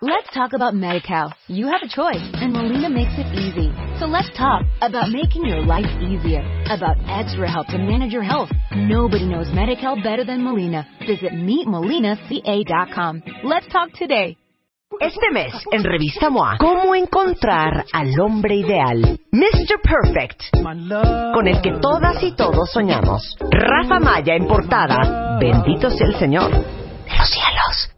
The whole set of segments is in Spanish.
Let's talk about MediCal. You have a choice, and Molina makes it easy. So let's talk about making your life easier, about extra help to manage your health. Nobody knows MediCal better than Molina. Visit meetmolinaca.com. Let's talk today. Este mes, en Revista MOA, ¿cómo encontrar al hombre ideal? Mr. Perfect, con el que todas y todos soñamos. Rafa Maya en portada, bendito sea el Señor de los cielos.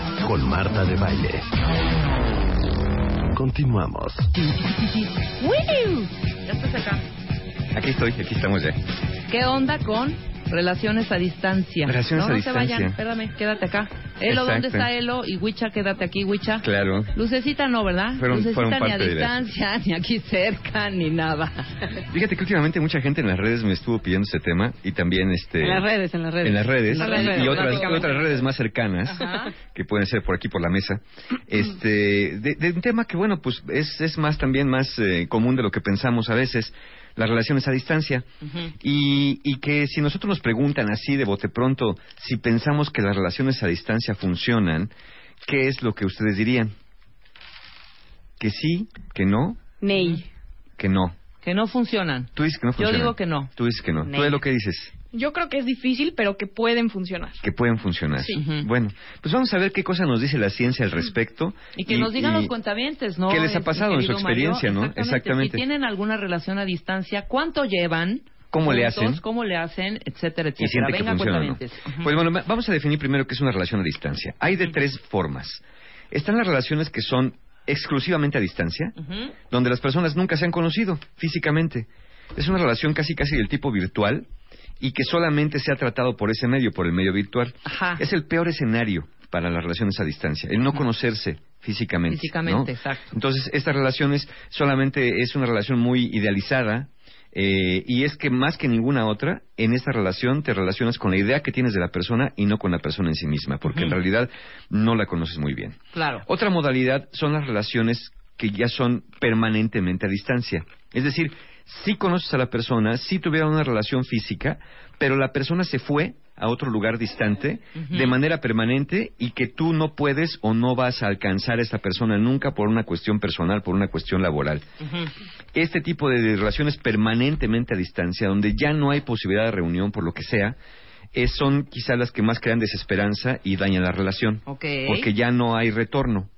con Marta de Baile. Continuamos. Ya estás acá. Aquí estoy, aquí estamos ya. ¿Qué onda con relaciones a distancia? Relaciones no, a no se vayan, distancia. espérame, quédate acá. Elo, ¿dónde Exacto. está Elo? Y Huicha, quédate aquí, Huicha. Claro. Lucecita no, ¿verdad? Fueron- Lucecita fueron ni a distancia, ni aquí cerca, ni nada. Fíjate que últimamente mucha gente en las redes me estuvo pidiendo ese tema y también este En las redes, en las redes. en las redes, En las y- redes, y, otras, básicamente. otras redes más cercanas Ajá. que pueden ser por aquí por la mesa este de, de un tema que bueno pues es, es más también más eh, común de lo que pensamos a veces las relaciones a distancia. Y, y que si nosotros nos preguntan así de bote pronto si pensamos que las relaciones a distancia funcionan qué es lo que ustedes dirían que sí que no Ney. que no. Que no funcionan. tú dices que no Yo digo que no. tú dices que no. Tú es lo que dices Yo creo que es difícil, pero que pueden funcionar. que pueden funcionar. Sí. Bueno, pues vamos a ver qué cosa nos dice la ciencia al respecto. Y que nos digan y- los cuentavientes, ¿no? ¿Qué les ha Este, pasado en su Mario? experiencia, no? Exactamente. Exactamente. Si tienen alguna relación a distancia, ¿cuánto llevan? ¿Cómo le hacen? ¿Cómo le hacen? Etcétera, y etcétera. siente que Venga, funciona o no. Pues bueno, va- vamos a definir primero qué es una relación a distancia. Hay de tres formas. Están las relaciones que son exclusivamente a distancia, donde las personas nunca se han conocido físicamente. Es una relación casi casi del tipo virtual y que solamente se ha tratado por ese medio, por el medio virtual. Ajá. Es el peor escenario para las relaciones a distancia, el no conocerse físicamente. Físicamente, ¿no? exacto. Entonces, estas relaciones solamente es una relación muy idealizada eh, y es que más que ninguna otra, en esta relación te relacionas con la idea que tienes de la persona y no con la persona en sí misma, porque en realidad no la conoces muy bien. Claro. Otra modalidad son las relaciones que ya son permanentemente a distancia. Es decir, sí conoces a la persona, sí tuvieron una relación física, pero la persona se fue a otro lugar distante de manera permanente y que tú no puedes o no vas a alcanzar a esa persona nunca por una cuestión personal, por una cuestión laboral. Ujú. Este tipo de relaciones permanentemente a distancia, donde ya no hay posibilidad de reunión por lo que sea, eh, son quizá las que más crean desesperanza y dañan la relación porque ya no hay retorno.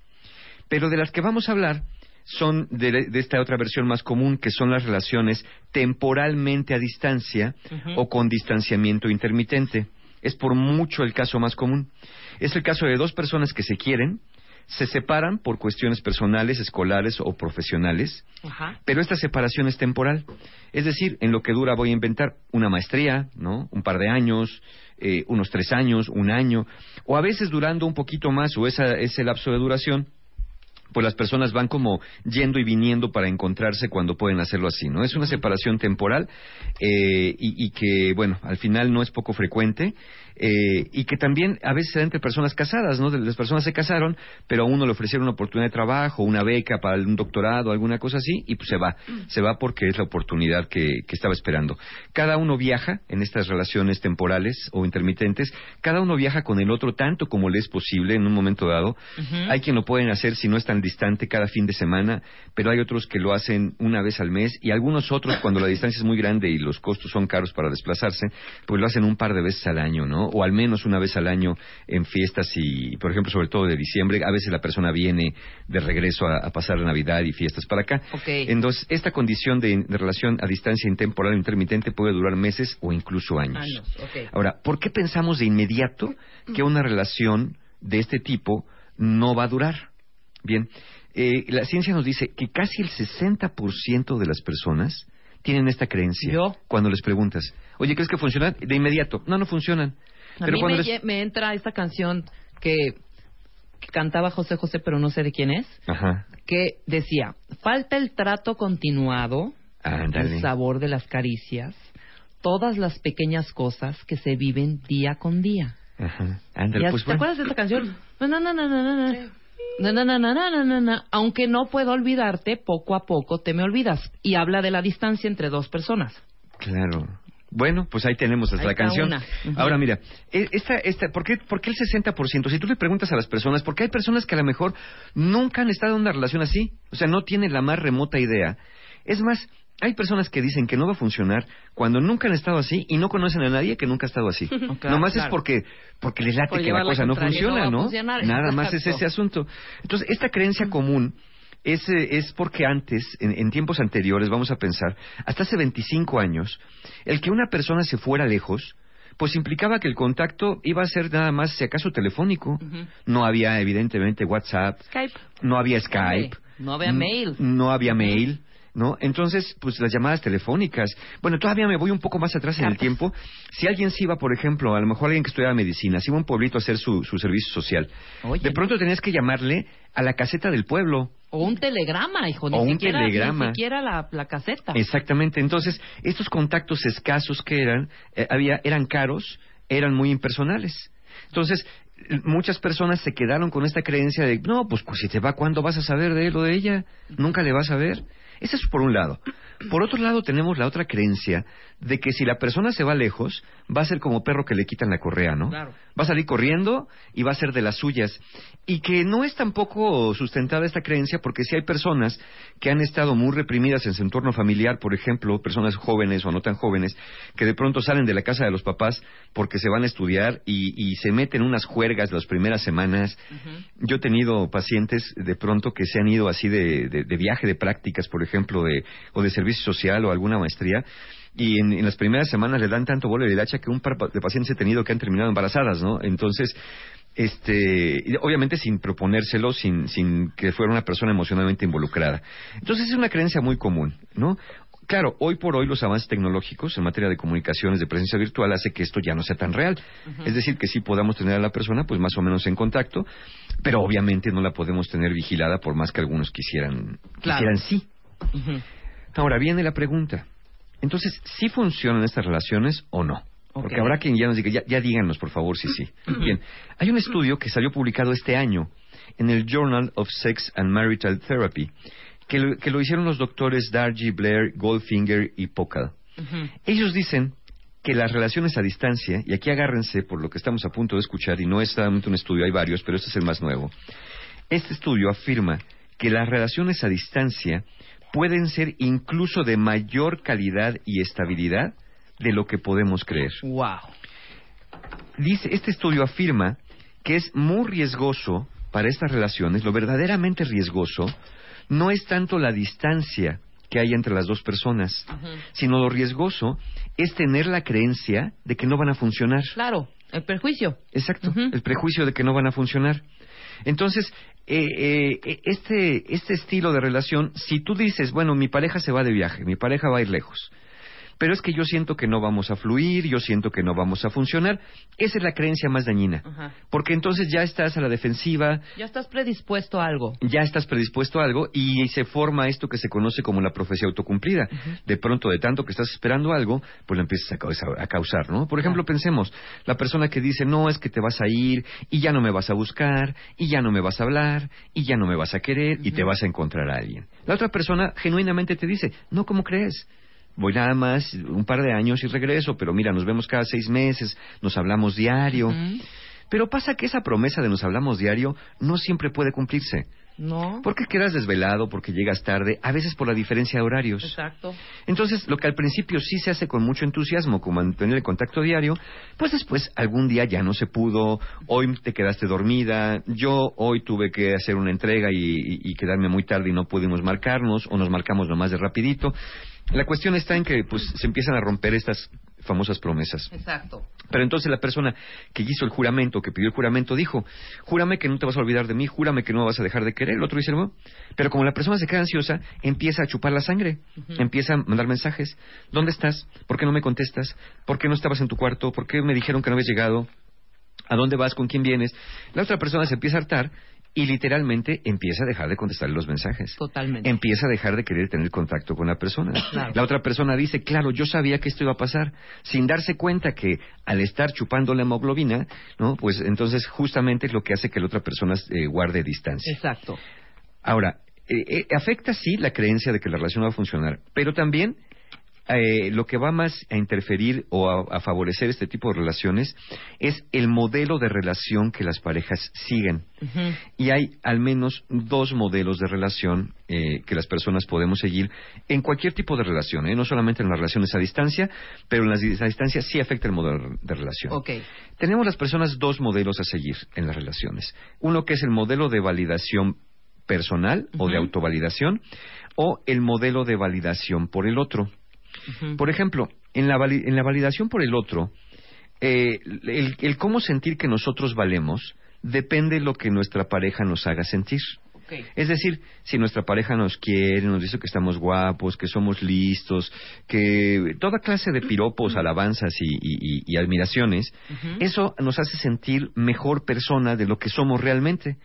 Pero de las que vamos a hablar son de, de esta otra versión más común, que son las relaciones temporalmente a distancia o con distanciamiento intermitente. Es por mucho el caso más común. Es el caso de dos personas que se quieren, se separan por cuestiones personales, escolares o profesionales, Ajá. pero esta separación es temporal. Es decir, en lo que dura voy a inventar una maestría, ¿no? Un par de años, eh, unos tres años, un año, o a veces durando un poquito más o esa, ese lapso de duración, pues las personas van como yendo y viniendo para encontrarse cuando pueden hacerlo así, ¿no? Es una separación temporal eh, y, y que, bueno, al final no es poco frecuente eh, y que también a veces se da entre personas casadas, ¿no? Las personas se casaron, pero a uno le ofrecieron una oportunidad de trabajo, una beca para un doctorado, alguna cosa así, y pues se va. Se va porque es la oportunidad que, que estaba esperando. Cada uno viaja en estas relaciones temporales o intermitentes, cada uno viaja con el otro tanto como le es posible en un momento dado. Hay quien lo pueden hacer si no es tan distante cada fin de semana, pero hay otros que lo hacen una vez al mes y algunos otros cuando la distancia es muy grande y los costos son caros para desplazarse, pues lo hacen un par de veces al año, ¿no? O al menos una vez al año en fiestas y, por ejemplo, sobre todo de diciembre, a veces la persona viene de regreso a, a pasar Navidad y fiestas para acá. Ok. Entonces, esta condición de, de relación a distancia intemporal o intermitente puede durar meses o incluso años. Años, ok. Ahora, ¿por qué pensamos de inmediato que una relación de este tipo no va a durar? Bien, eh, la ciencia nos dice que casi el 60% de las personas tienen esta creencia. ¿Yo? Cuando les preguntas, oye, ¿crees que funcionan? De inmediato, no, no funcionan. A Pero mí cuando me, entra esta canción que que cantaba José José, pero no sé de quién es, Ajá. que decía, falta el trato continuado, Ándale. el sabor de las caricias, todas las pequeñas cosas que se viven día con día. Ajá. Ándale, Ya, pues ¿Te bueno. acuerdas de esta canción? Na, na, na, na, na, na, na, na. Aunque no puedo olvidarte, poco a poco te me olvidas. Y habla de la distancia entre dos personas. Claro. Bueno, pues ahí tenemos hasta Ahí la canción. Ahora mira, e- esta, esta, ¿por, qué, ¿por qué el 60%? Si tú le preguntas a las personas, porque hay personas que a lo mejor nunca han estado en una relación así, o sea, no tienen la más remota idea. Es más, hay personas que dicen que no va a funcionar cuando nunca han estado así y no conocen a nadie que nunca ha estado así. Claro, Nomás es claro. porque, porque les late Por que la cosa no funciona, no Nada más es ese asunto. Entonces, esta creencia común es, es porque antes, en, en tiempos anteriores, vamos a pensar, hasta hace 25 años, el que una persona se fuera lejos, pues implicaba que el contacto iba a ser nada más, si acaso, telefónico. No había, evidentemente, WhatsApp, Skype. no había Skype. no había mail. No había mail. ¿No? Entonces, pues las llamadas telefónicas. Bueno, todavía me voy un poco más atrás en el tiempo. Si alguien se iba, por ejemplo, a lo mejor alguien que estudiaba medicina, se iba a un pueblito a hacer su, su servicio social. Oye, de pronto tenías que llamarle a la caseta del pueblo. O un telegrama, hijo. Ni O un siquiera, telegrama. Ni siquiera la, la caseta. Exactamente. Entonces, estos contactos escasos que eran, eh, había, eran caros, eran muy impersonales. Entonces, muchas personas se quedaron con esta creencia de, no, pues, pues si te va, ¿cuándo vas a saber de él o de ella? Nunca le vas a ver. Ese es por un lado. Por otro lado, tenemos la otra creencia de que si la persona se va lejos, va a ser como perro que le quitan la correa, ¿no? Claro. Va a salir corriendo y va a ser de las suyas. Y que no es tampoco sustentada esta creencia porque si hay personas que han estado muy reprimidas en su entorno familiar, por ejemplo, personas jóvenes o no tan jóvenes, que de pronto salen de la casa de los papás porque se van a estudiar y, y se meten unas juergas las primeras semanas. Yo he tenido pacientes de pronto que se han ido así de, de- de viaje de prácticas, por ejemplo, de, o de servicio social o alguna maestría, y en, en las primeras semanas le dan tanto bolo de hacha que un par de pacientes he tenido que han terminado embarazadas, ¿no? Entonces, este, y obviamente sin proponérselo, sin, sin que fuera una persona emocionalmente involucrada. Entonces es una creencia muy común, ¿no? Claro, hoy por hoy los avances tecnológicos en materia de comunicaciones de presencia virtual hace que esto ya no sea tan real. Es decir, que sí podamos tener a la persona pues más o menos en contacto, pero obviamente no la podemos tener vigilada por más que algunos quisieran, Claro. quisieran sí. Ahora viene la pregunta. Entonces, ¿sí funcionan estas relaciones o no? Porque habrá quien ya nos diga, ya, ya díganos por favor si sí. Bien, hay un estudio que salió publicado este año en el Journal of Sex and Marital Therapy, que lo, que lo hicieron los doctores Dargy, Blair, Goldfinger y Pokal. Ujú. Ellos dicen que las relaciones a distancia, y aquí agárrense por lo que estamos a punto de escuchar, y no es solamente un estudio, hay varios, pero este es el más nuevo. Este estudio afirma que las relaciones a distancia pueden ser incluso de mayor calidad y estabilidad de lo que podemos creer. Wow. Dice, este estudio afirma que es muy riesgoso para estas relaciones, lo verdaderamente riesgoso, no es tanto la distancia que hay entre las dos personas, sino lo riesgoso es tener la creencia de que no van a funcionar. Claro, el perjuicio. Exacto, el prejuicio de que no van a funcionar. Entonces, eh, eh, este, este estilo de relación, si tú dices, bueno, mi pareja se va de viaje, mi pareja va a ir lejos, pero es que yo siento que no vamos a fluir, yo siento que no vamos a funcionar, esa es la creencia más dañina. Ajá. Porque entonces ya estás a la defensiva, Ya estás predispuesto a algo. ya estás predispuesto a algo y se forma esto que se conoce como la profecía autocumplida. De pronto, de tanto que estás esperando algo, pues lo empiezas a causar, a causar, ¿no? Por ejemplo, pensemos, la persona que dice, no, es que te vas a ir y ya no me vas a buscar y ya no me vas a hablar y ya no me vas a querer y te vas a encontrar a alguien. La otra persona genuinamente te dice, no, ¿cómo crees? Voy nada más un par de años y regreso, pero mira, nos vemos cada seis meses, nos hablamos diario. Pero pasa que esa promesa de nos hablamos diario no siempre puede cumplirse. No. Porque quedas desvelado, porque llegas tarde, a veces por la diferencia de horarios. Exacto. Entonces, lo que al principio sí se hace con mucho entusiasmo, como mantener el contacto diario, pues después algún día ya no se pudo, hoy te quedaste dormida, yo hoy tuve que hacer una entrega y, y- y quedarme muy tarde y no pudimos marcarnos, o nos marcamos nomás de rapidito. La cuestión está en que pues se empiezan a romper estas famosas promesas. Exacto. Pero entonces la persona que hizo el juramento, que pidió el juramento, dijo, júrame que no te vas a olvidar de mí, júrame que no me vas a dejar de querer. El otro dice, no. Pero como la persona se queda ansiosa, empieza a chupar la sangre, empieza a mandar mensajes. ¿Dónde estás? ¿Por qué no me contestas? ¿Por qué no estabas en tu cuarto? ¿Por qué me dijeron que no habías llegado? ¿A dónde vas? ¿Con quién vienes? La otra persona se empieza a hartar y literalmente empieza a dejar de contestar los mensajes. Totalmente. Empieza a dejar de querer tener contacto con la persona. Claro. La otra persona dice, claro, yo sabía que esto iba a pasar, sin darse cuenta que al estar chupando la hemoglobina, ¿no? Pues entonces justamente es lo que hace que la otra persona eh, guarde distancia. Exacto. Ahora, eh, eh, afecta sí la creencia de que la relación va a funcionar, pero también eh, lo que va más a interferir o a, a favorecer este tipo de relaciones es el modelo de relación que las parejas siguen. Y hay al menos dos modelos de relación eh, que las personas podemos seguir en cualquier tipo de relación, ¿eh? no solamente en las relaciones a distancia, pero en las a distancia sí afecta el modelo de relación. Tenemos las personas dos modelos a seguir en las relaciones. Uno que es el modelo de validación personal o de autovalidación o el modelo de validación por el otro. Por ejemplo, en la, vali- en la validación por el otro, eh, el, el cómo sentir que nosotros valemos depende de lo que nuestra pareja nos haga sentir. Ok. Es decir, si nuestra pareja nos quiere, nos dice que estamos guapos, que somos listos, que toda clase de piropos, alabanzas y, y- y- y admiraciones, eso nos hace sentir mejor persona de lo que somos realmente,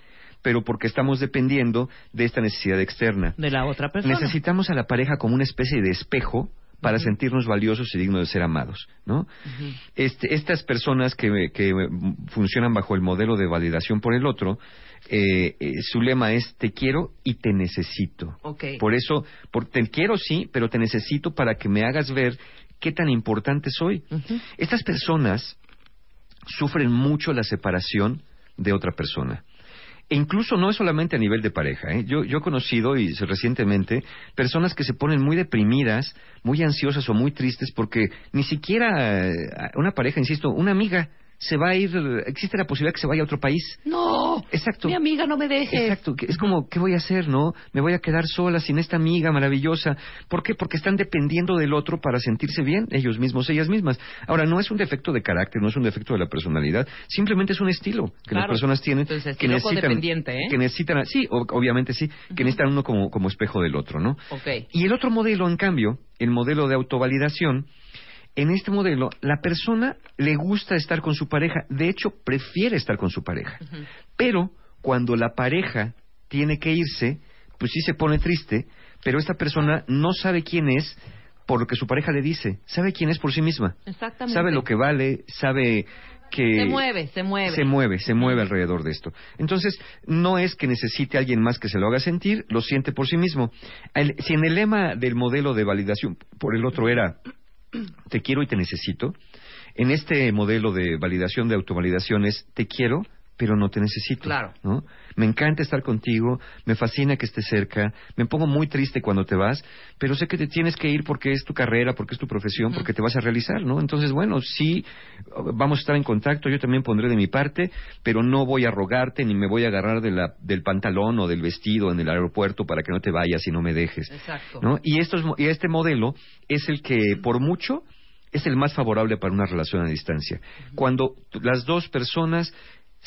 pero porque estamos dependiendo de esta necesidad externa. De la otra persona. Necesitamos a la pareja como una especie de espejo para sentirnos valiosos y dignos de ser amados, ¿no? Este, estas personas que, que, funcionan bajo el modelo de validación por el otro, eh, eh, su lema es te quiero y te necesito. Por eso, por, te quiero sí, pero te necesito para que me hagas ver qué tan importante soy. Estas personas sufren mucho la separación de otra persona. E incluso no es solamente a nivel de pareja. ¿eh? Yo, yo he conocido y recientemente personas que se ponen muy deprimidas, muy ansiosas o muy tristes porque ni siquiera eh, una pareja, insisto, una amiga se va a ir, existe la posibilidad que se vaya a otro país. No. Exacto. Mi amiga, no me dejes. Exacto, es como, ¿qué voy a hacer, no? Me voy a quedar sola sin esta amiga maravillosa. ¿Por qué? Porque están dependiendo del otro para sentirse bien, ellos mismos, ellas mismas. Ahora, no es un defecto de carácter, no es un defecto de la personalidad, simplemente es un estilo que las personas tienen Entonces, que necesitan, ¿eh? que necesitan, sí, obviamente sí, que necesitan uno como, como espejo del otro, ¿no? Ok. Y el otro modelo, en cambio, el modelo de autovalidación, en este modelo, la persona le gusta estar con su pareja, de hecho, prefiere estar con su pareja. Pero cuando la pareja tiene que irse, pues sí se pone triste, pero esta persona no sabe quién es por lo que su pareja le dice, sabe quién es por sí misma, Exactamente. sabe lo que vale, sabe que Se mueve, se mueve. se mueve, se mueve alrededor de esto. Entonces, no es que necesite a alguien más que se lo haga sentir, lo siente por sí mismo. El- si en el lema del modelo de validación por el otro era te quiero y te necesito, en este modelo de validación de autovalidación es te quiero, pero no te necesito. Claro. ¿no? Me encanta estar contigo, me fascina que estés cerca, me pongo muy triste cuando te vas, pero sé que te tienes que ir porque es tu carrera, porque es tu profesión, porque te vas a realizar, ¿no? Entonces, bueno, sí, vamos a estar en contacto, yo también pondré de mi parte, pero no voy a rogarte ni me voy a agarrar de la, del pantalón o del vestido en el aeropuerto para que no te vayas y no me dejes. Exacto. ¿no? Y, estos, y este modelo es el que, por mucho, es el más favorable para una relación a distancia. Cuando las dos personas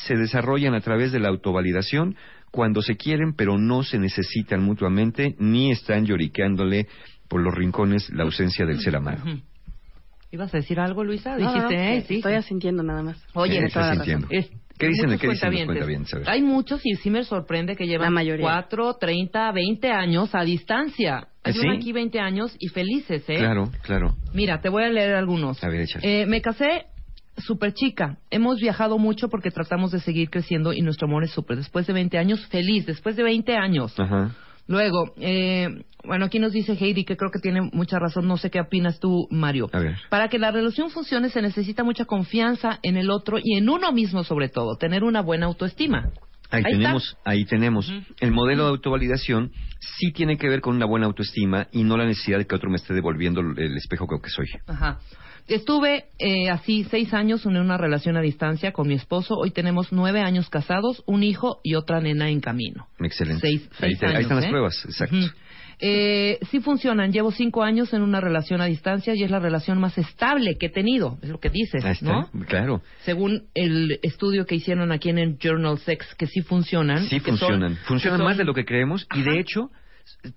se desarrollan a través de la autovalidación, cuando se quieren pero no se necesitan mutuamente, ni están lloriqueándole por los rincones la ausencia del ser amado. ¿Ibas a decir algo, Luisa? No, no, Dijiste, no, ¿eh? que Sí. Estoy asintiendo nada más. Oye, ¿Qué Tiene estás toda la razón. sintiendo? Es- ¿Qué dicen- qué dicen los. Hay muchos y sí me sorprende que llevan mayoría. 4, 30, 20 años a distancia. Hay ¿Ah, uno sí? aquí 20 años y felices, ¿eh? Claro, claro. Mira, te voy a leer algunos. A ver. Eh, me casé súper chica. Hemos viajado mucho porque tratamos de seguir creciendo y nuestro amor es súper. Después de 20 años, feliz. Después de 20 años. Ajá. Luego, eh, bueno, aquí nos dice Heidi que creo que tiene mucha razón. No sé qué opinas tú, Mario. A ver. Para que la relación funcione se necesita mucha confianza en el otro y en uno mismo sobre todo. Tener una buena autoestima. Ahí, Ahí tenemos, ahí tenemos. El modelo de autovalidación sí tiene que ver con una buena autoestima y no la necesidad de que otro me esté devolviendo el espejo que soy. Ajá. Estuve eh, así seis años en una relación a distancia con mi esposo. Hoy tenemos nueve años casados, un hijo y otra nena en camino. Excelente. Seis, ahí, te- ahí años, están las ¿eh? pruebas, exacto. Eh, sí funcionan. Llevo cinco años en una relación a distancia y es la relación más estable que he tenido. Es lo que dices, Ahí está, ¿no? claro. Según el estudio que hicieron aquí en el Journal Sex, que sí funcionan. Sí son- funcionan. funcionan son- más de lo que creemos y de hecho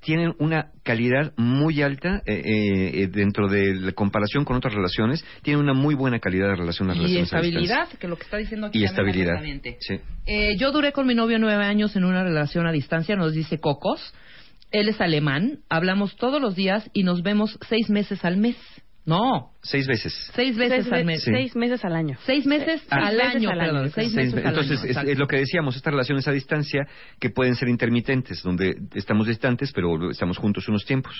tienen una calidad muy alta eh, eh, eh, dentro de la comparación con otras relaciones, tienen una muy buena calidad de relación las Y relaciones a estabilidad, que lo que está diciendo aquí Y estabilidad. Sí. Eh, yo duré con mi novio nueve años en una relación a distancia, nos dice Cocos. Él es alemán, hablamos todos los días y nos vemos seis meses al mes. No, Seis veces. seis veces seis, al mes. Sí. seis meses al año. Seis meses Ah. al meses año, al año, perdón. yo creo. Seis Seis meses ve- al Entonces, año. es, lo que decíamos, estas relaciones a distancia que pueden ser intermitentes, donde estamos distantes, pero estamos juntos unos tiempos.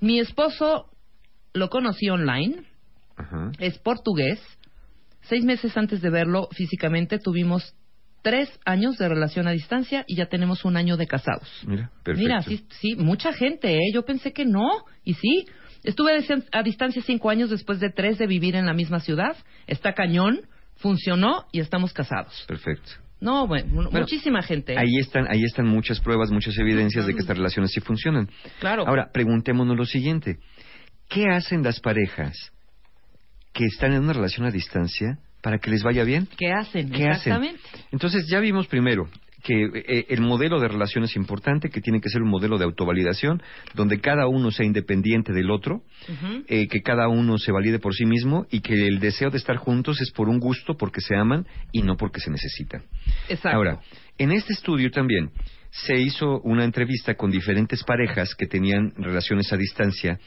Mi esposo lo conocí online, Ajá. es portugués. Seis meses antes de verlo físicamente tuvimos tres años de relación a distancia y ya tenemos un año de casados. Mira, perfecto. Mira, sí, sí, mucha gente, ¿eh? Yo pensé que no, y sí. Estuve a distancia cinco años después de tres de vivir en la misma ciudad. Está cañón, funcionó y estamos casados. Perfecto. No, bueno, mu- Bueno, muchísima gente. Ahí están, ahí están muchas pruebas, muchas evidencias de que estas relaciones sí funcionan. Claro. Ahora, preguntémonos lo siguiente. ¿Qué hacen las parejas que están en una relación a distancia para que les vaya bien? ¿Qué hacen? ¿Qué hacen? Exactamente. Entonces, ya vimos primero que eh, el modelo de relación es importante, que tiene que ser un modelo de autovalidación, donde cada uno sea independiente del otro, eh, que cada uno se valide por sí mismo y que el deseo de estar juntos es por un gusto, porque se aman y no porque se necesitan. Exacto. Ahora, en este estudio también se hizo una entrevista con diferentes parejas que tenían relaciones a distancia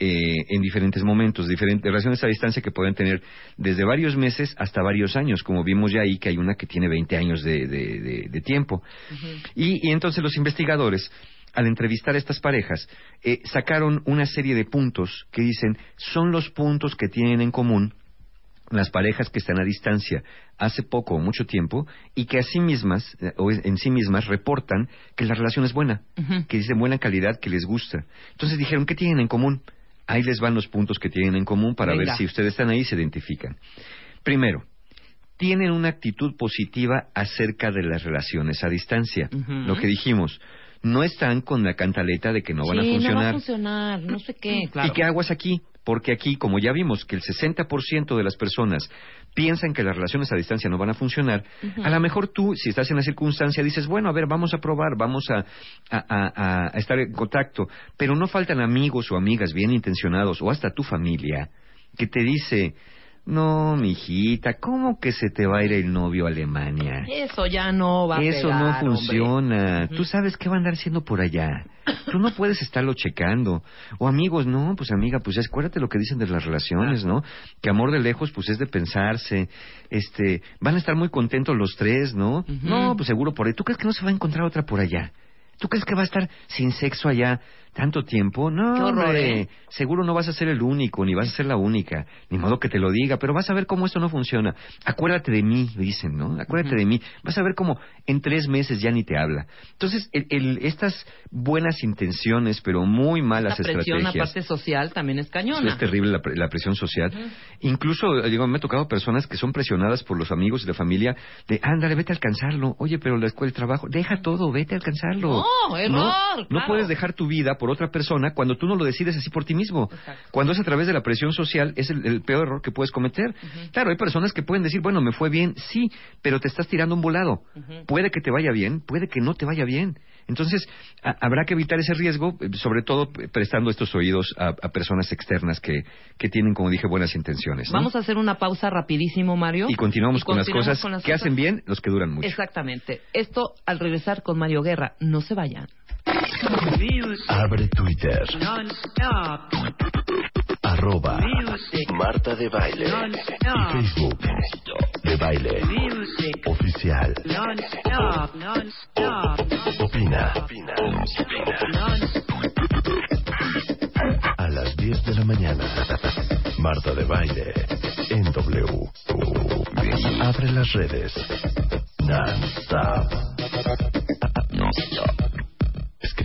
eh, en diferentes momentos, diferentes relaciones a distancia que pueden tener desde varios meses hasta varios años, como vimos ya ahí que hay una que tiene 20 años de, de- de- de tiempo. y, y entonces los investigadores, al entrevistar a estas parejas, eh, sacaron una serie de puntos que dicen son los puntos que tienen en común las parejas que están a distancia hace poco o mucho tiempo y que a sí mismas eh, o en sí mismas reportan que la relación es buena, Ujú. que dicen buena calidad, que les gusta. Entonces dijeron, ¿qué tienen en común? Ahí les van los puntos que tienen en común para Venga. ver si ustedes están ahí y se identifican. Primero, tienen una actitud positiva acerca de las relaciones a distancia. Lo que dijimos, no están con la cantaleta de que no van a funcionar. no va a funcionar, no sé qué, claro. ¿Y qué aguas aquí? Porque aquí, como ya vimos que el 60% de las personas piensan que las relaciones a distancia no van a funcionar, a lo mejor tú, si estás en la circunstancia, dices, bueno, a ver, vamos a probar, vamos a, a- a- a estar en contacto, pero no faltan amigos o amigas bien intencionados, o hasta tu familia, que te dice, no, mijita, ¿cómo que se te va a ir el novio a Alemania? Eso ya no va a Eso no hombre. funciona. Tú sabes qué va a andar haciendo por allá. Tú no puedes estarlo checando. O amigos, no, pues amiga, pues ya acuérdate lo que dicen de las relaciones, ¿no? Que amor de lejos, pues es de pensarse. Este, van a estar muy contentos los tres, ¿no? No, pues seguro por ahí. ¿Tú crees que no se va a encontrar otra por allá? ¿Tú crees que va a estar sin sexo allá tanto tiempo? No, Qué horror, hombre. ¿eh? Seguro no vas a ser el único, ni vas a ser la única. Ni modo que te lo diga, pero vas a ver cómo esto no funciona. Acuérdate de mí, dicen, ¿no? Acuérdate de mí. Vas a ver cómo en tres meses ya ni te habla. Entonces, el- el- estas buenas intenciones, pero muy malas La presión, estrategias. aparte social, también es cañona. es terrible la, pre- la presión social. Incluso, digo, me ha tocado personas que son presionadas por los amigos y la familia de, ándale, vete a alcanzarlo. Oye, pero la escuela, el trabajo, deja todo, vete a alcanzarlo. No, error, No, claro. puedes dejar tu vida por otra persona cuando tú no lo decides así por ti mismo. Exacto. Cuando es a través de la presión social, es el, el peor error que puedes cometer. Claro, hay personas que pueden decir, bueno, me fue bien, sí, pero te estás tirando un volado. Puede que te vaya bien, puede que no te vaya bien. Entonces, a- habrá que evitar ese riesgo, eh, sobre todo prestando estos oídos a, a personas externas que, que tienen, como dije, buenas intenciones. ¿no? Vamos a hacer una pausa rapidísimo, Mario. y continuamos Y con las cosas con las que cosas- hacen bien los que duran mucho. Exactamente. Esto al regresar con Mario Guerra. No se vayan. Abre Twitter. Arroba Marta de Baile. Y Facebook. De Baile. Oficial. Opina. Opina. A las 10 de la mañana. Marta de Baile. En W. Abre las redes. Non-stop.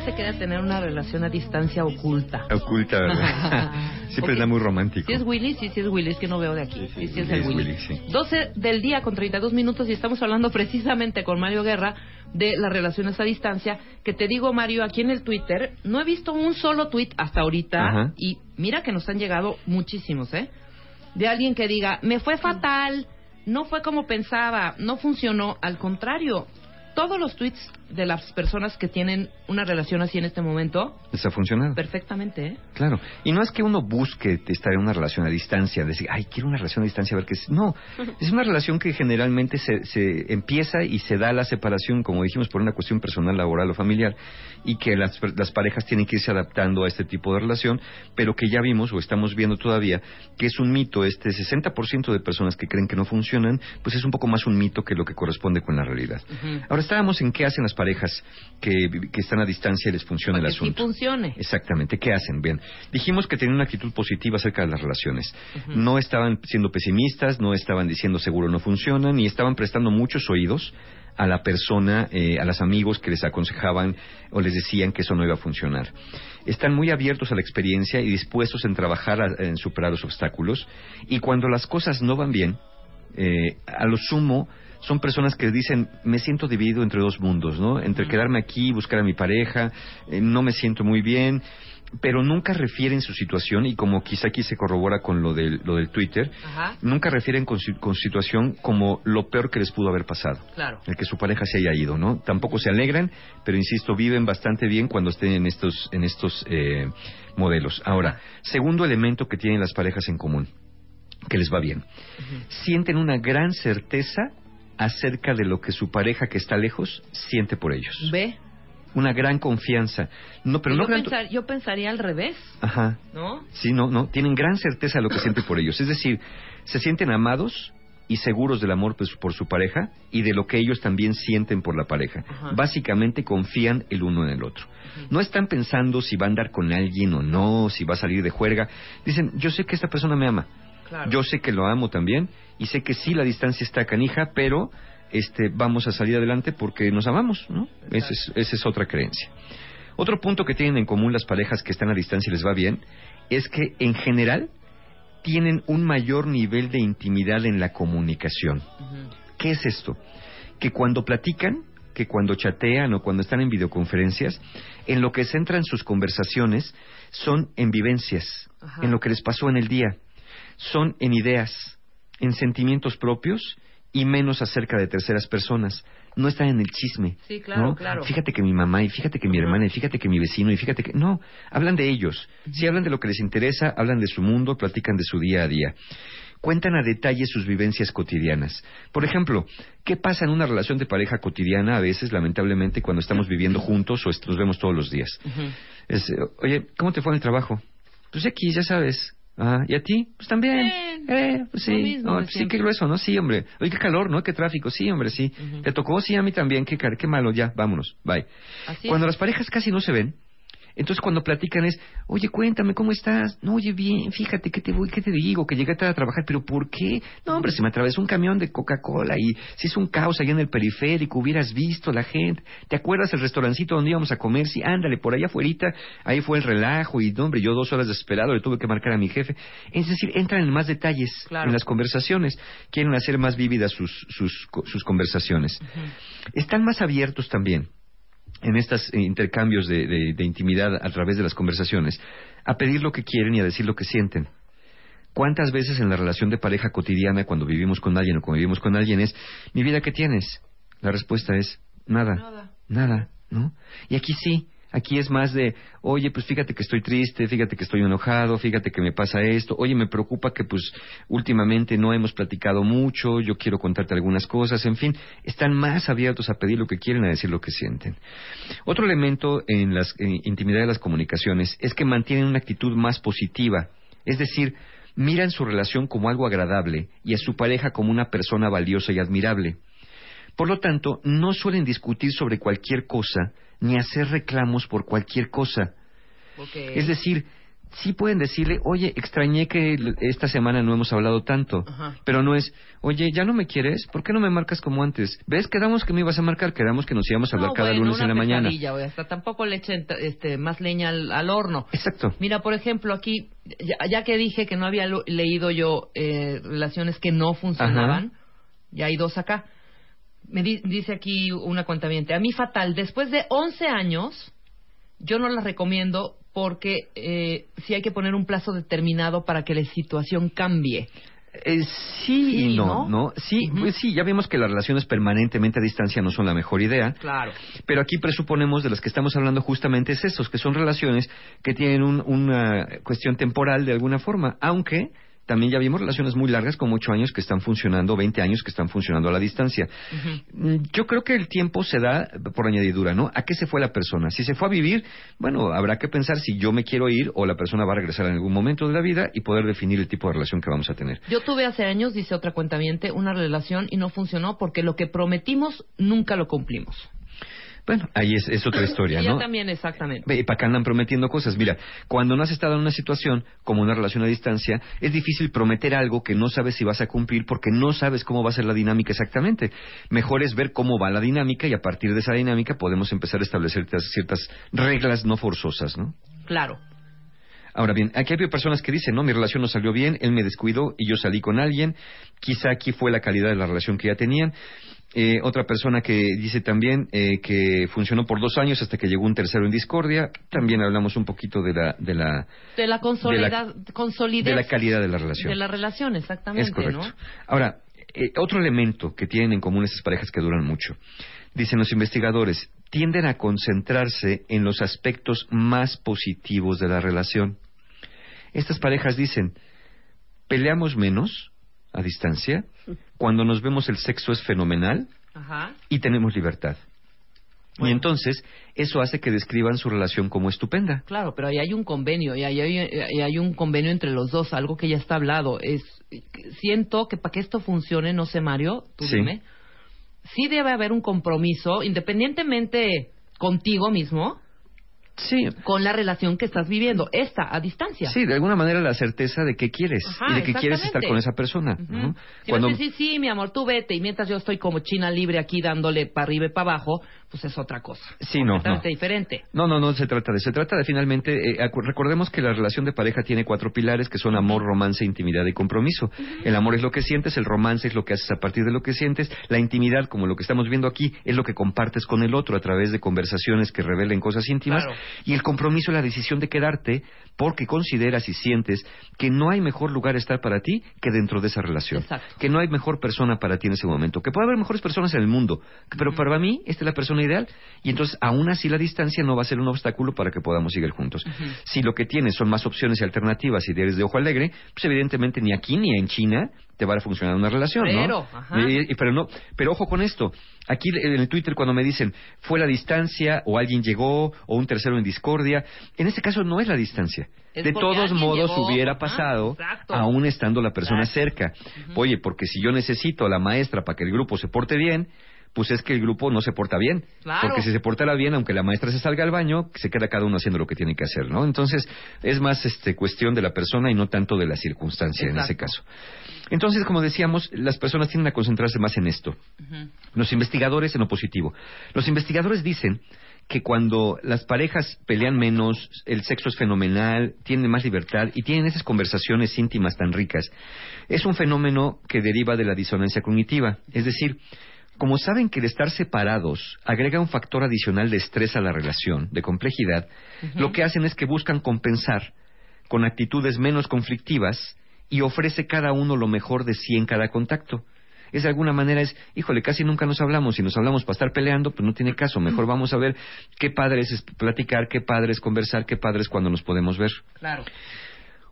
hace que era tener una relación a distancia oculta. Oculta, ¿verdad? Siempre Ok. está muy romántico. Si es Willy, sí, sí es Willy, es que no veo de aquí. Sí, sí, es el es Willy. Willy, sí. 12 del día con 32 minutos y estamos hablando precisamente con Mario Guerra de las relaciones a distancia. Que te digo, Mario, aquí en el Twitter no he visto un solo tweet hasta ahorita Ajá. y mira que nos han llegado muchísimos, ¿eh? De alguien que diga, me fue fatal, no fue como pensaba, no funcionó. Al contrario, todos los tweets de las personas que tienen una relación así en este momento, Les ha funcionado. perfectamente, ¿eh? Claro. Y no es que uno busque estar en una relación a distancia, decir, ay, quiero una relación a distancia, a ver qué es. No, es una relación que generalmente se, se empieza y se da la separación, como dijimos, por una cuestión personal, laboral o familiar, y que las, las parejas tienen que irse adaptando a este tipo de relación, pero que ya vimos o estamos viendo todavía que es un mito. Este 60% de personas que creen que no funcionan, pues es un poco más un mito que lo que corresponde con la realidad. Ahora estábamos en qué hacen las parejas que, que están a distancia y les funciona el que sí asunto. funcione. Exactamente, ¿qué hacen? Bien, dijimos que tenían una actitud positiva acerca de las relaciones. No estaban siendo pesimistas, no estaban diciendo seguro no funcionan, y estaban prestando muchos oídos a la persona, eh, a los amigos que les aconsejaban o les decían que eso no iba a funcionar. Están muy abiertos a la experiencia y dispuestos en trabajar a- en superar los obstáculos. Y cuando las cosas no van bien, eh, a lo sumo son personas que dicen me siento dividido entre dos mundos, ¿no? Entre quedarme aquí y buscar a mi pareja, eh, no me siento muy bien, pero nunca refieren su situación y como quizá aquí se corrobora con lo del, lo del Twitter, Ajá. nunca refieren con, su con situación como lo peor que les pudo haber pasado. Claro. El que su pareja se haya ido, ¿no? Tampoco se alegran, pero insisto, viven bastante bien cuando estén en estos, en estos eh, modelos. Ahora, segundo elemento que tienen las parejas en común, que les va bien. Sienten una gran certeza acerca de lo que su pareja que está lejos siente por ellos. Ve. Una gran confianza. No, pero yo, no gran... pensar- yo pensaría al revés, Ajá. ¿no? Sí, no, no. Tienen gran certeza de lo que sienten por ellos. Es decir, se sienten amados y seguros del amor pues, por su pareja y de lo que ellos también sienten por la pareja. Ajá. Básicamente confían el uno en el otro. No están pensando si va a andar con alguien o no, si va a salir de juerga. Dicen, yo sé que esta persona me ama. Claro. Yo sé que lo amo también y sé que sí la distancia está canija, pero este vamos a salir adelante porque nos amamos, ¿no? Esa es, esa es otra creencia. Otro punto que tienen en común las parejas que están a distancia y les va bien es que en general tienen un mayor nivel de intimidad en la comunicación. ¿Qué es esto? Que cuando platican, que cuando chatean o cuando están en videoconferencias, en lo que centran sus conversaciones son en vivencias, Ajá. en lo que les pasó en el día, son en ideas, en sentimientos propios y menos acerca de terceras personas. No están en el chisme. Sí, claro, ¿no? claro. Fíjate que mi mamá, y fíjate que mi hermana, y fíjate que mi vecino, y fíjate que... No, hablan de ellos. Si hablan de lo que les interesa, hablan de su mundo, platican de su día a día. Cuentan a detalle sus vivencias cotidianas. Por ejemplo, ¿qué pasa en una relación de pareja cotidiana a veces, lamentablemente, cuando estamos viviendo juntos o nos vemos todos los días? Es, oye, ¿cómo te fue en el trabajo? Pues aquí, ya sabes. Ah, ¿y a ti? Pues también. Bien. Eh, pues sí. mismo de sí, qué grueso, ¿no? Sí, hombre. Oye, qué calor, ¿no? Qué tráfico. Sí, hombre, sí. Ujú. ¿Te tocó? Sí, a mí también. Qué, qué malo. Ya, vámonos. Bye. Así Cuando es. las parejas casi no se ven, entonces cuando platican es, oye, cuéntame, ¿cómo estás? No, oye, bien, fíjate, ¿qué te voy, qué te digo? Que llegué tarde a trabajar, pero ¿por qué? No, hombre, se me atravesó un camión de Coca-Cola y se hizo un caos allá en el periférico, hubieras visto la gente. ¿Te acuerdas el restaurancito donde íbamos a comer? Sí, ándale, por allá afuera, ahí fue el relajo y, no, hombre, yo dos horas desesperado le tuve que marcar a mi jefe. Es decir, entran en más detalles Claro. en las conversaciones, quieren hacer más vívidas sus, sus, sus conversaciones. Están más abiertos también en estos intercambios de, de- de intimidad a través de las conversaciones, a pedir lo que quieren y a decir lo que sienten. ¿Cuántas veces en la relación de pareja cotidiana, cuando vivimos con alguien o convivimos con alguien, es, mi vida, ¿qué tienes? La respuesta es, nada. Nada. Nada, ¿no? Y aquí sí, aquí es más de, oye, pues fíjate que estoy triste, fíjate que estoy enojado, fíjate que me pasa esto, oye, me preocupa que pues últimamente no hemos platicado mucho, yo quiero contarte algunas cosas, en fin, están más abiertos a pedir lo que quieren, a decir lo que sienten. Otro elemento en la intimidad de las comunicaciones es que mantienen una actitud más positiva, es decir, miran su relación como algo agradable y a su pareja como una persona valiosa y admirable. Por lo tanto, no suelen discutir sobre cualquier cosa ni hacer reclamos por cualquier cosa. Es decir, sí pueden decirle, oye, extrañé que esta semana no hemos hablado tanto, Ajá. pero no es, oye, ¿ya no me quieres? ¿Por qué no me marcas como antes? ¿Ves? Quedamos que me ibas a marcar, quedamos que nos íbamos a hablar No, cada bueno, lunes una en la mañana. hasta tampoco le echen este, más leña al, al horno. Exacto. Mira, por ejemplo, aquí, ya, ya que dije que no había leído yo eh, relaciones que no funcionaban, ya hay dos acá. Me di- dice aquí una cuentaviente, a mí fatal, después de 11 años, yo no las recomiendo porque eh, sí hay que poner un plazo determinado para que la situación cambie. Eh, sí, Sí, y no, ¿no? ¿no? Sí, pues sí, ya vimos que las relaciones permanentemente a distancia no son la mejor idea. Claro. Pero aquí presuponemos de las que estamos hablando justamente es esos, que son relaciones que tienen un- una cuestión temporal de alguna forma, aunque también ya vimos relaciones muy largas, como ocho años que están funcionando, 20 años que están funcionando a la distancia. Mm, Yo creo que el tiempo se da por añadidura, ¿no? ¿A qué se fue la persona? Si se fue a vivir, bueno, habrá que pensar si yo me quiero ir o la persona va a regresar en algún momento de la vida y poder definir el tipo de relación que vamos a tener. Yo tuve hace años, dice otra cuentaviente, una relación y no funcionó porque lo que prometimos nunca lo cumplimos. Bueno, ahí es, es otra historia, ¿no? también, exactamente. Ve, ¿Para qué andan prometiendo cosas? Mira, cuando no has estado en una situación como una relación a distancia, es difícil prometer algo que no sabes si vas a cumplir porque no sabes cómo va a ser la dinámica exactamente. Mejor es ver cómo va la dinámica y a partir de esa dinámica podemos empezar a establecer ciertas- ciertas reglas no forzosas, ¿no? Claro. Ahora bien, aquí hay personas que dicen, no, mi relación no salió bien, él me descuidó y yo salí con alguien, quizá aquí fue la calidad de la relación que ya tenían. Eh, otra persona que dice también eh, que funcionó por dos años hasta que llegó un tercero en discordia, también hablamos un poquito de la, de la, De la, consolida- de la calidad de la relación. de la relación, exactamente, Es correcto. ¿no? Ahora, eh, otro elemento que tienen en común estas parejas que duran mucho, dicen los investigadores, tienden a concentrarse en los aspectos más positivos de la relación. Estas parejas dicen, peleamos menos a distancia, cuando nos vemos el sexo es fenomenal Ajá. y tenemos libertad. Y entonces, eso hace que describan su relación como estupenda. Claro, pero ahí hay un convenio, y ahí hay, ahí hay un convenio entre los dos, algo que ya está hablado. Es Siento que para que esto funcione, no sé, Mario, tú Sí. dime, sí debe haber un compromiso, independientemente contigo mismo, Sí, con la relación que estás viviendo, esta, a distancia. Sí, de alguna manera la certeza de que quieres Ajá, y de que quieres estar con esa persona. Ujú. ¿no? Si vas a decir, sí, mi amor, tú vete, y mientras yo estoy como china libre aquí dándole para arriba y para abajo, pues es otra cosa. Sí, no, no. diferente. No, no, no se trata de. Se trata de finalmente, eh, acu- recordemos que la relación de pareja tiene cuatro pilares que son amor, romance, intimidad y compromiso. El amor es lo que sientes, el romance es lo que haces a partir de lo que sientes, la intimidad, como lo que estamos viendo aquí, es lo que compartes con el otro a través de conversaciones que revelen cosas íntimas. Claro. Y el compromiso es la decisión de quedarte porque consideras y sientes que no hay mejor lugar estar para ti que dentro de esa relación. Exacto. Que no hay mejor persona para ti en ese momento. Que puede haber mejores personas en el mundo, pero para mí esta es la persona ideal. Y entonces, aún así, la distancia no va a ser un obstáculo para que podamos seguir juntos. Si lo que tienes son más opciones y alternativas y eres de ojo alegre, pues evidentemente ni aquí ni en China te va a funcionar una relación, ¿no? Pero, ajá. Y- y- pero no, pero ojo con esto. Aquí en el Twitter cuando me dicen fue la distancia o alguien llegó o un tercero en discordia, en este caso no es la distancia. Es de todos modos llegó, hubiera pasado exacto. aún estando la persona Exacto. cerca. Oye, porque si yo necesito a la maestra para que el grupo se porte bien, pues es que el grupo no se porta bien. Claro. Porque si se portara bien, aunque la maestra se salga al baño, se queda cada uno haciendo lo que tiene que hacer, ¿no? Entonces, es más este, cuestión de la persona y no tanto de la circunstancia en ese caso. Entonces, como decíamos, las personas tienden a concentrarse más en esto. Los investigadores en lo positivo. Los investigadores dicen que cuando las parejas pelean menos, el sexo es fenomenal, tienen más libertad y tienen esas conversaciones íntimas tan ricas, es un fenómeno que deriva de la disonancia cognitiva. Es decir, como saben que el estar separados agrega un factor adicional de estrés a la relación, de complejidad, lo que hacen es que buscan compensar con actitudes menos conflictivas y ofrece cada uno lo mejor de sí en cada contacto. Es de alguna manera es, híjole, casi nunca nos hablamos, si nos hablamos para estar peleando, pues no tiene caso, mejor vamos a ver qué padre es platicar, qué padre es conversar, qué padre es cuando nos podemos ver. Claro.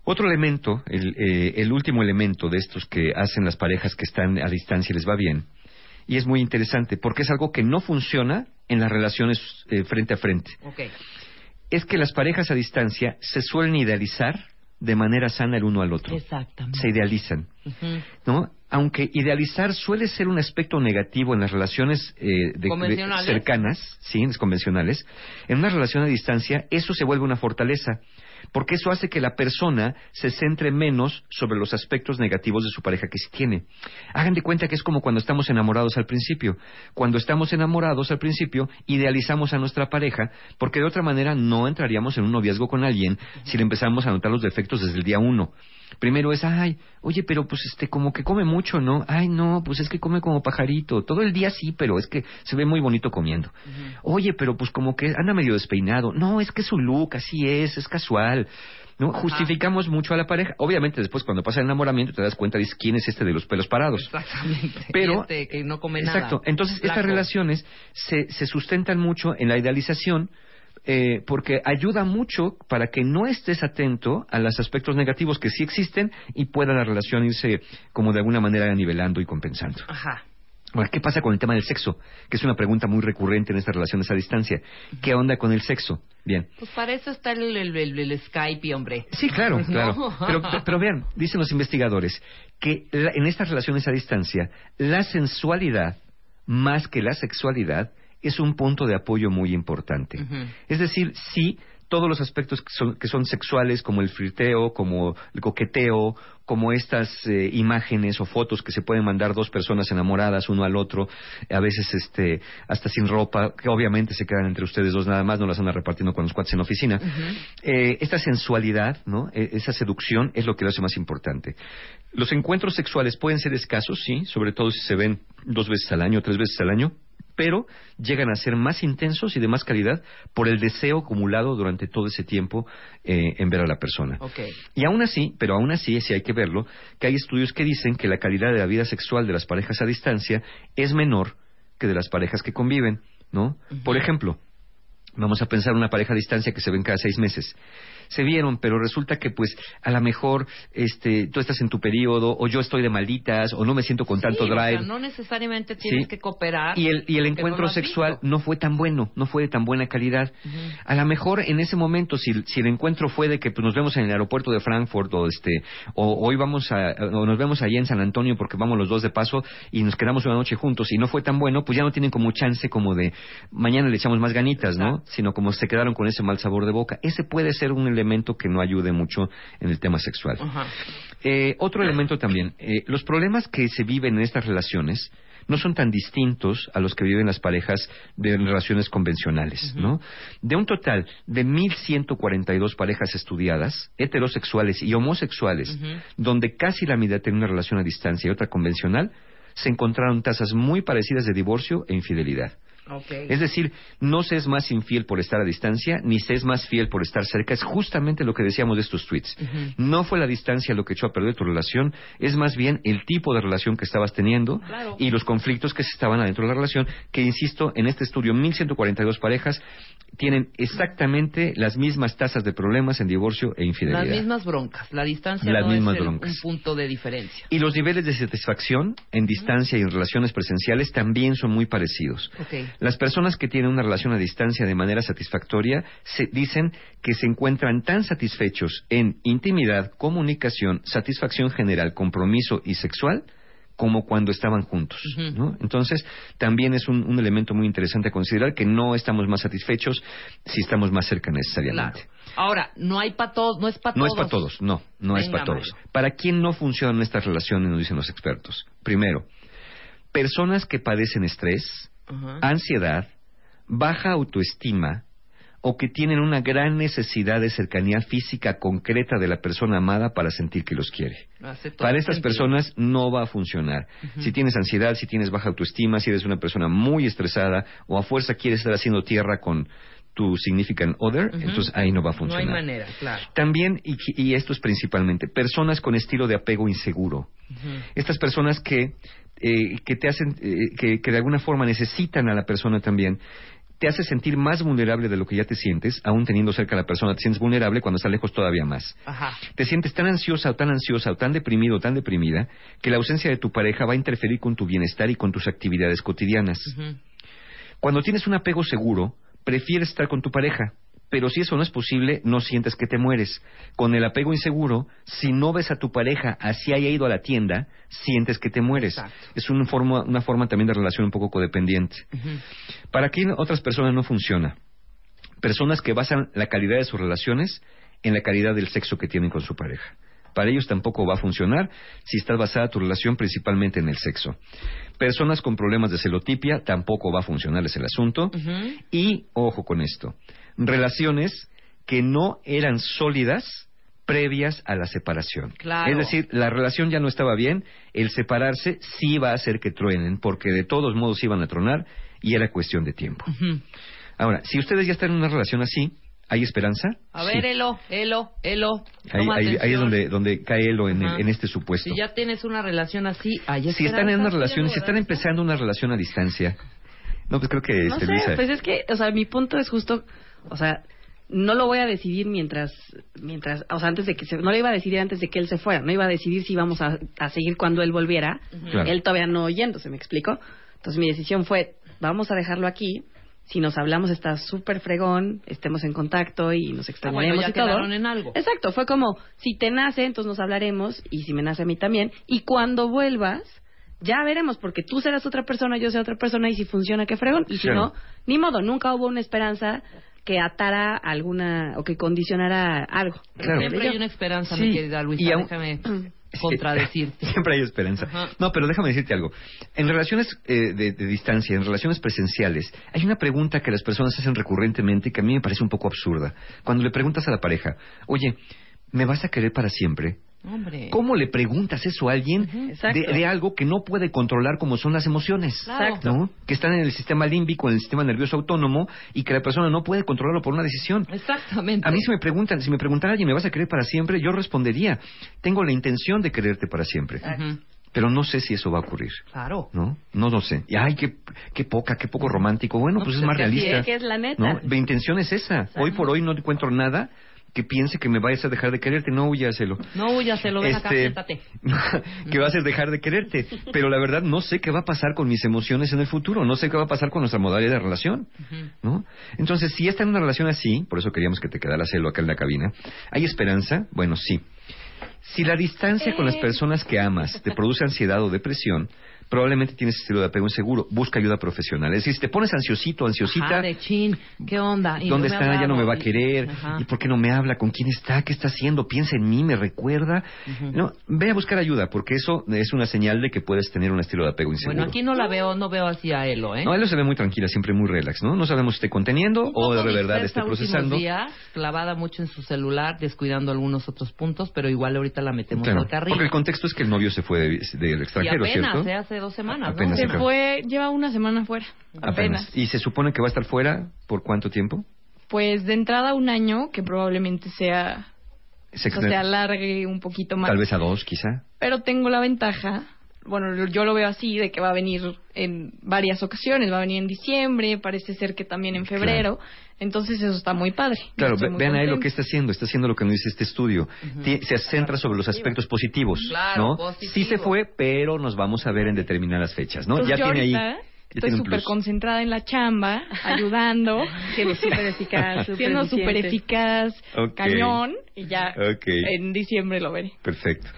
Otro elemento, el, eh, el último elemento de estos que hacen las parejas que están a distancia y les va bien, y es muy interesante porque es algo que no funciona en las relaciones eh, frente a frente, Ok. es que las parejas a distancia se suelen idealizar de manera sana el uno al otro. Exactamente. Se idealizan. ¿no? Aunque idealizar suele ser un aspecto negativo en las relaciones eh, de- cercanas, sí, las convencionales, en una relación a distancia eso se vuelve una fortaleza. Porque eso hace que la persona se centre menos sobre los aspectos negativos de su pareja que sí tiene. Hagan de cuenta que es como cuando estamos enamorados al principio. Cuando estamos enamorados al principio, idealizamos a nuestra pareja, porque de otra manera no entraríamos en un noviazgo con alguien si le empezamos a notar los defectos desde el día uno. Primero es, ay, oye, pero pues este, como que come mucho, ¿no? Ay, no, pues es que come como pajarito. Todo el día sí, pero es que se ve muy bonito comiendo. Oye, pero pues como que anda medio despeinado. No, es que su look así es, es casual. ¿no? Justificamos mucho a la pareja. Obviamente, después, cuando pasa el enamoramiento, te das cuenta, dices, ¿quién es este de los pelos parados? Exactamente. Pero, este que no come nada. Exacto. Entonces, estas relaciones se, se sustentan mucho en la idealización eh, porque ayuda mucho para que no estés atento a los aspectos negativos que sí existen y pueda la relación irse como de alguna manera nivelando y compensando. Ajá. Ahora, ¿qué pasa con el tema del sexo? Que es una pregunta muy recurrente en estas relaciones a distancia. ¿Qué onda con el sexo? Bien. Pues para eso está el, el, el- el Skype, hombre. Sí, claro, No. claro. Pero, pero vean, dicen los investigadores que la- en estas relaciones a distancia, la sensualidad, más que la sexualidad, es un punto de apoyo muy importante. Es decir, sí, todos los aspectos que son, que son sexuales, como el flirteo, como el coqueteo, como estas eh, imágenes o fotos que se pueden mandar dos personas enamoradas uno al otro, a veces este, hasta sin ropa, que obviamente se quedan entre ustedes dos nada más, no las andan repartiendo con los cuates en la oficina. Eh, esta sensualidad, ¿no? E- esa seducción es lo que lo hace más importante. Los encuentros sexuales pueden ser escasos, sí, sobre todo si se ven dos veces al año, tres veces al año, pero llegan a ser más intensos y de más calidad por el deseo acumulado durante todo ese tiempo eh, en ver a la persona. Y aún así, pero aún así, sí hay que verlo, que hay estudios que dicen que la calidad de la vida sexual de las parejas a distancia es menor que de las parejas que conviven, ¿no? Por ejemplo, vamos a pensar una pareja a distancia que se ven cada seis meses. Se vieron, pero resulta que pues a lo mejor este, tú estás en tu periodo, o yo estoy de malditas, o no me siento con tanto o drive. sea, no necesariamente tienes Sí. que cooperar. Y el, y el encuentro no sexual no fue tan bueno, no fue de tan buena calidad. A lo mejor en ese momento, si, si el encuentro fue de que pues, nos vemos en el aeropuerto de Frankfurt o este o hoy vamos a o nos vemos allá en San Antonio porque vamos los dos de paso y nos quedamos una noche juntos y no fue tan bueno, pues ya no tienen como chance como de mañana le echamos más ganitas, ¿no? Sino como se quedaron con ese mal sabor de boca. Ese puede ser un elemento que no ayude mucho en el tema sexual. Eh, otro elemento también, eh, los problemas que se viven en estas relaciones no son tan distintos a los que viven las parejas de relaciones convencionales, ¿no? De un total de 1.142 parejas estudiadas, heterosexuales y homosexuales, donde casi la mitad tiene una relación a distancia y otra convencional, se encontraron tasas muy parecidas de divorcio e infidelidad. Ok. Es decir, no se es más infiel por estar a distancia, ni se es más fiel por estar cerca. Es justamente lo que decíamos de estos tweets. No fue la distancia lo que echó a perder tu relación, es más bien el tipo de relación que estabas teniendo Claro. y los conflictos que se estaban adentro de la relación, que insisto, en este estudio 1142 parejas tienen exactamente las mismas tasas de problemas en divorcio e infidelidad. Las mismas broncas. La distancia Las no mismas es el- broncas. un punto de diferencia. Y los niveles de satisfacción en distancia y en relaciones presenciales también son muy parecidos. Ok. Las personas que tienen una relación a distancia de manera satisfactoria se dicen que se encuentran tan satisfechos en intimidad, comunicación, satisfacción general, compromiso y sexual como cuando estaban juntos. ¿no? Entonces, también es un, un elemento muy interesante a considerar que no estamos más satisfechos si estamos más cerca necesariamente. Claro. Ahora, no hay para todos, no es para No todos. es para todos, no, no es para todos. Mario. ¿Para quién no funcionan estas relaciones, nos dicen los expertos? Primero, personas que padecen estrés, Ansiedad, baja autoestima o que tienen una gran necesidad de cercanía física concreta de la persona amada para sentir que los quiere. Para estas personas no va a funcionar. Si tienes ansiedad, si tienes baja autoestima, si eres una persona muy estresada o a fuerza quieres estar haciendo tierra con tu significant other, entonces ahí no va a No funcionar. hay manera, claro. También, y, y esto es principalmente, personas con estilo de apego inseguro. Estas personas que, eh, que te hacen, eh, que, que de alguna forma necesitan a la persona también, te hace sentir más vulnerable de lo que ya te sientes, aún teniendo cerca a la persona, te sientes vulnerable cuando está lejos todavía más. Ajá. Te sientes tan ansiosa o tan ansiosa o tan deprimido o tan deprimida que la ausencia de tu pareja va a interferir con tu bienestar y con tus actividades cotidianas. Cuando tienes un apego seguro, prefieres estar con tu pareja. Pero si eso no es posible, no sientes que te mueres. Con el apego inseguro, si no ves a tu pareja así haya ido a la tienda, sientes que te mueres. Exacto. Es una forma, una forma también de relación un poco codependiente. ¿Para quién otras personas no funciona? Personas que basan la calidad de sus relaciones en la calidad del sexo que tienen con su pareja. Para ellos tampoco va a funcionar si está basada tu relación principalmente en el sexo. Personas con problemas de celotipia tampoco va a funcionar es el asunto. Y ojo con esto, relaciones que no eran sólidas previas a la separación. Claro. Es decir, la relación ya no estaba bien, el separarse sí va a hacer que truenen, porque de todos modos iban a tronar y era cuestión de tiempo. Ahora, si ustedes ya están en una relación así, ¿hay esperanza? A ver, Sí. Elo, Elo, Elo. Ahí, ahí- ahí es donde, donde cae Elo en, Ajá. en este supuesto. Si ya tienes una relación así, hay Si están en una relación, si están empezando una relación a distancia, no, pues creo que No este, sé, Luisa- pues es que, o sea, mi punto es justo, o sea, no lo voy a decidir mientras, mientras, o sea, antes de que se, no lo iba a decidir antes de que él se fuera, no iba a decidir si íbamos a, a seguir cuando él volviera, Claro. él todavía no oyéndose, ¿me explico? Entonces mi decisión fue, vamos a dejarlo aquí, si nos hablamos está súper fregón, estemos en contacto y nos Ah, extrañaremos bueno, ya y todo. quedaron en algo. Exacto, fue como, si te nace, entonces nos hablaremos, y si me nace a mí también, y cuando vuelvas, ya veremos, porque tú serás otra persona, yo seré otra persona, y si funciona, qué fregón, y si no, ni modo, nunca hubo una esperanza que atara alguna, o que condicionara algo. Claro. Siempre hay una esperanza, Sí, mi querida Luisa, aún- déjame Sí, contradecirte. Siempre hay esperanza. Ajá. No, pero déjame decirte algo. En relaciones eh, de, de distancia, en relaciones presenciales, hay una pregunta que las personas hacen recurrentemente que a mí me parece un poco absurda. Cuando le preguntas a la pareja, oye, ¿me vas a querer para siempre? Hombre. ¿Cómo le preguntas eso a alguien de, de algo que no puede controlar como son las emociones? Exacto. ¿no? Que están en el sistema límbico, en el sistema nervioso autónomo y que la persona no puede controlarlo por una decisión. Exactamente. A mí si me preguntan, si me preguntara alguien, ¿me vas a querer para siempre? Yo respondería, tengo la intención de quererte para siempre. Pero no sé si eso va a ocurrir. Claro. ¿No? No lo sé. Y ay, qué, qué poca, qué poco romántico. Bueno, No, pues pues es más es que así realista. Es que es la neta. ¿No? Mi intención es esa. Hoy por hoy no encuentro nada que piense que me vayas a dejar de quererte. No huyaselo. No huyas, se lo ven acá, Este, siéntate. que vas a dejar de quererte. Pero la verdad no sé qué va a pasar con mis emociones en el futuro. No sé qué va a pasar con nuestra modalidad de relación. ¿No? Entonces, si está en una relación así, por eso queríamos que te quedaras celo acá en la cabina, ¿hay esperanza? Bueno, sí. Si la distancia con las personas que amas te produce ansiedad o depresión, probablemente tienes estilo de apego inseguro. Busca ayuda profesional. Es decir, si te pones ansiosito, ansiosita, Ah, de chin, ¿qué onda? Y ¿Dónde no está? Ya no me va a y- querer. Ajá. ¿Y por qué no me habla? ¿Con quién está? ¿Qué está haciendo? ¿Piensa en mí? ¿Me recuerda? No, ve a buscar ayuda, porque eso es una señal de que puedes tener un estilo de apego inseguro. Bueno, aquí no la veo, no veo así a Elo, ¿eh? No, él se ve muy tranquila, siempre muy relax, ¿no? No sabemos si esté conteniendo Un o de verdad esté procesando. días, clavada mucho en su celular, descuidando algunos otros puntos, pero igual ahorita la metemos Claro, al carril. porque el contexto es que el novio se fue de- del y extranjero, apenas, ¿cierto? ¿eh? hace dos semanas, Apenas ¿no? Se fue, lleva una semana fuera. Apenas. ¿Y se supone que va a estar fuera por cuánto tiempo? Pues de entrada un año, que probablemente sea, Se o sea, se alargue un poquito más. Tal vez a dos, quizá. Pero tengo la ventaja, bueno, yo lo veo así, de que va a venir en varias ocasiones. Va a venir en diciembre, parece ser que también en febrero. Entonces eso está muy padre. Claro, muy vean ahí lo que está haciendo, está haciendo lo que nos dice este estudio. Se centra sobre los aspectos positivos, Claro, ¿no? positivo. Sí se fue, pero nos vamos a ver en determinadas fechas, ¿no? Entonces, ya tiene ahí, ahorita Estoy súper concentrada en la chamba, ayudando, Siendo súper eficaz, siendo súper eficaz, cañón, y ya Ok. en diciembre lo veré. Perfecto.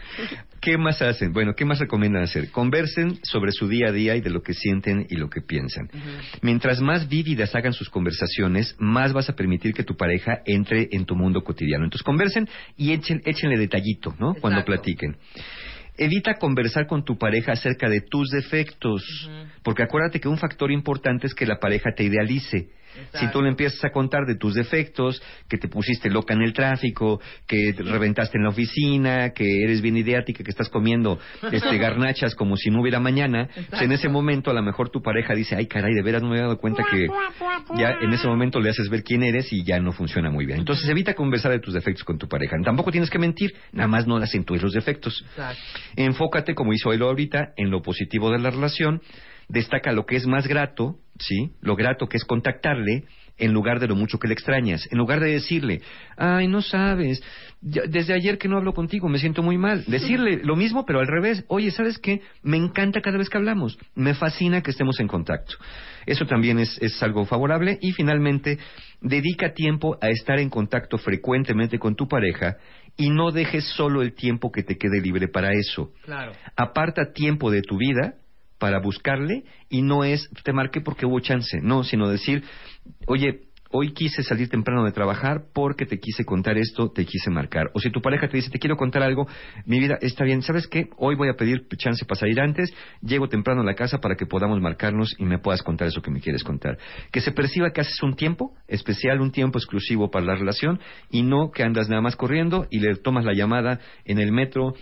¿Qué más hacen? Bueno, ¿qué más recomiendan hacer? Conversen sobre su día a día y de lo que sienten y lo que piensan. Mientras más vívidas hagan sus conversaciones, más vas a permitir que tu pareja entre en tu mundo cotidiano. Entonces, conversen y echen, échenle detallito, ¿no? Cuando platiquen. Evita conversar con tu pareja acerca de tus defectos, porque acuérdate que un factor importante es que la pareja te idealice. Si tú le empiezas a contar de tus defectos, que te pusiste loca en el tráfico, que te reventaste en la oficina, que eres bien ideática, que estás comiendo este garnachas como si no hubiera mañana, pues en ese momento a lo mejor tu pareja dice, ay caray, de veras no me he dado cuenta que ya en ese momento le haces ver quién eres y ya no funciona muy bien. Entonces evita conversar de tus defectos con tu pareja. Tampoco tienes que mentir, nada más no acentúes los defectos. Exacto. Enfócate, como hizo él ahorita, en lo positivo de la relación. Destaca lo que es más grato, ¿sí? Lo grato que es contactarle en lugar de lo mucho que le extrañas. En lugar de decirle, ay, no sabes, ya- desde ayer que no hablo contigo, me siento muy mal. Decirle lo mismo, pero al revés. Oye, ¿sabes qué? Me encanta cada vez que hablamos. Me fascina que estemos en contacto. Eso también es, es algo favorable. Y finalmente, dedica tiempo a estar en contacto frecuentemente con tu pareja y no dejes solo el tiempo que te quede libre para eso. Claro. Aparta tiempo de tu vida para buscarle y no es te marqué porque hubo chance, no, sino decir, oye, hoy quise salir temprano de trabajar porque te quise contar esto, te quise marcar. O si tu pareja te dice, te quiero contar algo, mi vida está bien, ¿sabes qué? Hoy voy a pedir chance para salir antes, llego temprano a la casa para que podamos marcarnos y me puedas contar eso que me quieres contar. Que se perciba que haces un tiempo especial, un tiempo exclusivo para la relación y no que andas nada más corriendo y le tomas la llamada en el metro,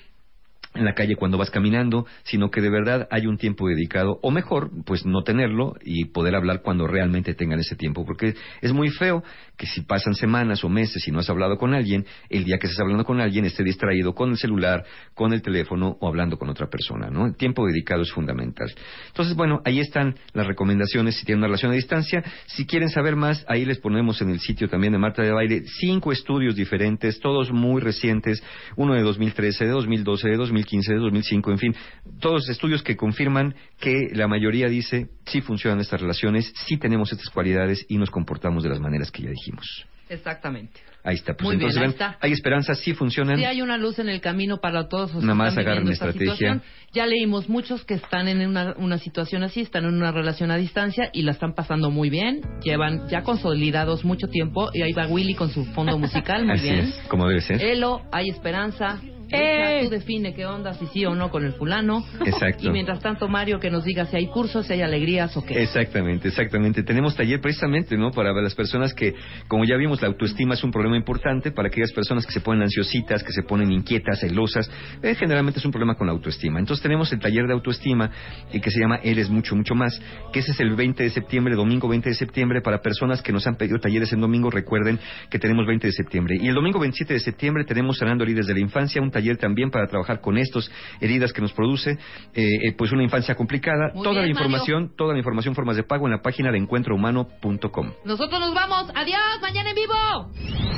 en la calle cuando vas caminando, sino que de verdad hay un tiempo dedicado, o mejor, pues no tenerlo y poder hablar cuando realmente tengan ese tiempo, porque es muy feo que si pasan semanas o meses y no has hablado con alguien, el día que estés hablando con alguien esté distraído con el celular, con el teléfono o hablando con otra persona, ¿no? El tiempo dedicado es fundamental. Entonces, bueno, ahí están las recomendaciones si tienen una relación a distancia. Si quieren saber más, ahí les ponemos en el sitio también de Marta de Baile cinco estudios diferentes, todos muy recientes, uno de 2013, de 2012, de 2015, de 2005, en fin, todos estudios que confirman que la mayoría dice sí funcionan estas relaciones, sí tenemos estas cualidades y nos comportamos de las maneras que ya dijimos. Exactamente. Ahí está. Pues Muy bien, entonces, ahí ven, está. hay esperanza, sí funcionan. Sí hay una luz en el camino para todos los Nada que más están agarren esta estrategia. situación. Ya leímos muchos que están en una, una situación así, están en una relación a distancia y la están pasando muy bien. Llevan ya consolidados mucho tiempo y ahí va Willy con su fondo musical, muy Así bien. es, como debe ser. Elo, hay esperanza. ¡Eh! Tú define qué onda, si sí o no con el fulano. Exacto. Y mientras tanto, Mario, que nos diga si hay cursos, si hay alegrías o qué. Exactamente, exactamente. Tenemos taller precisamente, ¿no? Para las personas que, como ya vimos, la autoestima es un problema importante para aquellas personas que se ponen ansiositas, que se ponen inquietas, celosas. eh, generalmente es un problema con la autoestima. Entonces tenemos el taller de autoestima eh, que se llama Eres Mucho, Mucho Más, que ese es el 20 de septiembre, domingo 20 de septiembre, para personas que nos han pedido talleres en domingo. Recuerden que tenemos 20 de septiembre. Y el domingo 27 de septiembre tenemos Sanando Heridas de la Infancia, un taller también para trabajar con estas heridas que nos produce, eh, eh, pues una infancia complicada. Muy toda bien, la información, toda la información, formas de pago en la página de encuentrohumano.com. Nosotros nos vamos. Adiós, mañana en vivo.